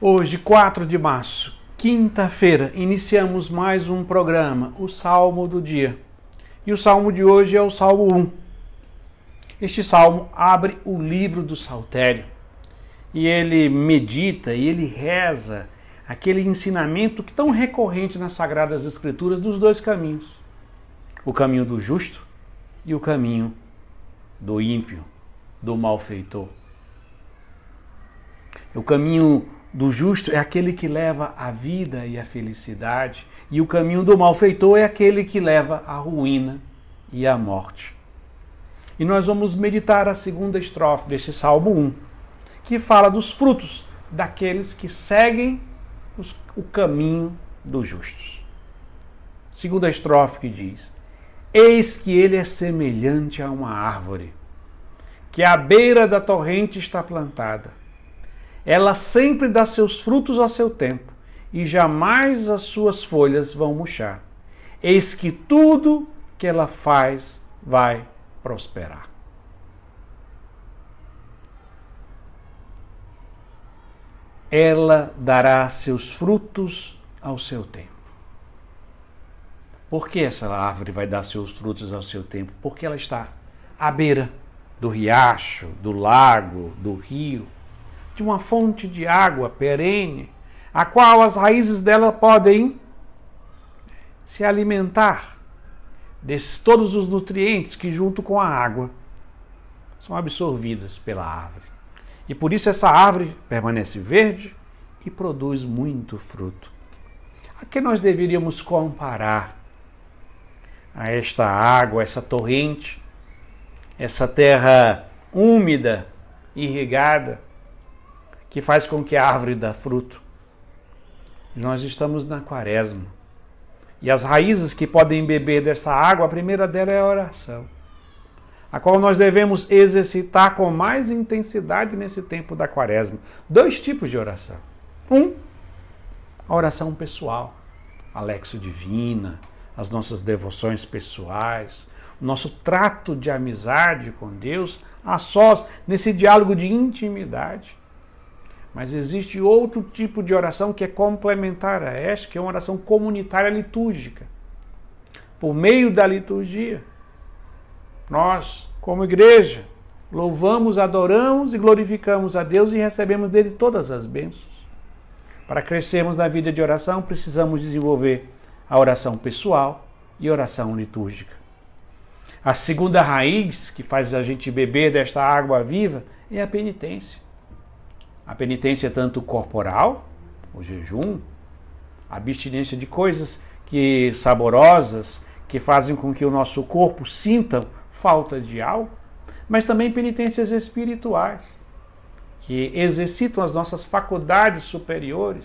Hoje, 4 de março, quinta-feira, iniciamos mais um programa, o Salmo do Dia. E o salmo de hoje é o Salmo 1. Este salmo abre o livro do Saltério e ele medita e ele reza aquele ensinamento que tão recorrente nas Sagradas Escrituras dos dois caminhos: o caminho do justo e o caminho do ímpio, do malfeitor. O caminho do justo é aquele que leva a vida e a felicidade, e o caminho do malfeitor é aquele que leva a ruína e a morte. E nós vamos meditar a segunda estrofe deste Salmo 1, que fala dos frutos daqueles que seguem os, o caminho dos justos. Segunda estrofe que diz: Eis que ele é semelhante a uma árvore, que à beira da torrente está plantada ela sempre dá seus frutos a seu tempo, e jamais as suas folhas vão murchar. Eis que tudo que ela faz vai prosperar. Ela dará seus frutos ao seu tempo. Por que essa árvore vai dar seus frutos ao seu tempo? Porque ela está à beira do riacho, do lago, do rio de uma fonte de água perene, a qual as raízes dela podem se alimentar desses todos os nutrientes que junto com a água são absorvidas pela árvore. E por isso essa árvore permanece verde e produz muito fruto. A que nós deveríamos comparar a esta água, essa torrente, essa terra úmida, irrigada, que faz com que a árvore dê fruto. Nós estamos na quaresma. E as raízes que podem beber dessa água, a primeira dela é a oração, a qual nós devemos exercitar com mais intensidade nesse tempo da quaresma. Dois tipos de oração. Um, a oração pessoal, a Lexo Divina, as nossas devoções pessoais, o nosso trato de amizade com Deus, a sós, nesse diálogo de intimidade. Mas existe outro tipo de oração que é complementar a esta, que é uma oração comunitária litúrgica. Por meio da liturgia, nós, como igreja, louvamos, adoramos e glorificamos a Deus e recebemos dele todas as bênçãos. Para crescermos na vida de oração, precisamos desenvolver a oração pessoal e oração litúrgica. A segunda raiz que faz a gente beber desta água viva é a penitência. A penitência é tanto corporal, o jejum, a abstinência de coisas que saborosas, que fazem com que o nosso corpo sinta falta de algo, mas também penitências espirituais, que exercitam as nossas faculdades superiores,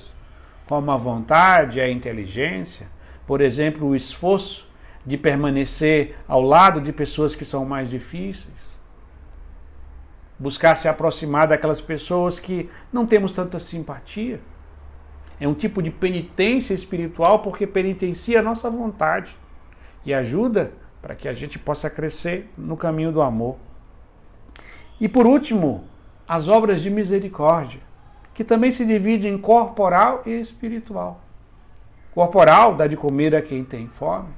como a vontade, a inteligência, por exemplo, o esforço de permanecer ao lado de pessoas que são mais difíceis, buscar se aproximar daquelas pessoas que não temos tanta simpatia. É um tipo de penitência espiritual porque penitencia a nossa vontade e ajuda para que a gente possa crescer no caminho do amor. E por último, as obras de misericórdia, que também se dividem em corporal e espiritual. Corporal dá de comer a quem tem fome.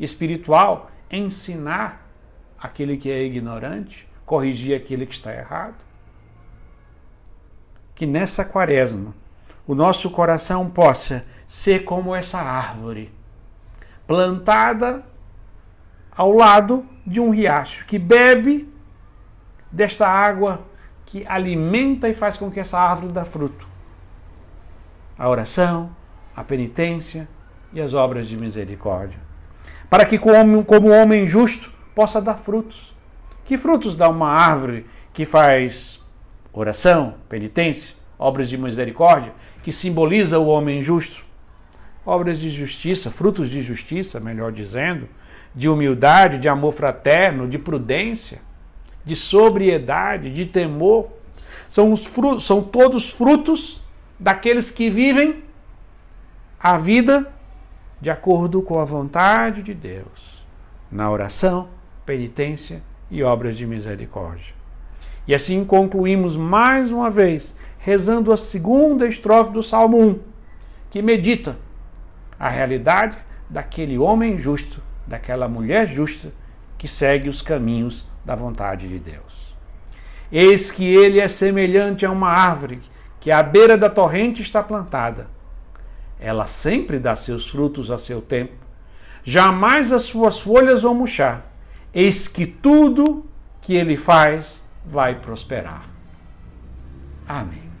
Espiritual, ensinar aquele que é ignorante corrigir aquilo que está errado. Que nessa quaresma o nosso coração possa ser como essa árvore plantada ao lado de um riacho que bebe desta água que alimenta e faz com que essa árvore dê fruto. A oração, a penitência e as obras de misericórdia. Para que, como homem justo, possa dar frutos que frutos dá uma árvore que faz oração, penitência, obras de misericórdia, que simboliza o homem justo? Obras de justiça, frutos de justiça, melhor dizendo, de humildade, de amor fraterno, de prudência, de sobriedade, de temor. São, os frutos, são todos frutos daqueles que vivem a vida de acordo com a vontade de Deus, na oração, penitência e obras de misericórdia. E assim concluímos mais uma vez, rezando a segunda estrofe do Salmo 1, que medita a realidade daquele homem justo, daquela mulher justa que segue os caminhos da vontade de Deus. Eis que ele é semelhante a uma árvore que à beira da torrente está plantada. Ela sempre dá seus frutos a seu tempo. Jamais as suas folhas vão murchar. Eis que tudo que ele faz vai prosperar. Amém.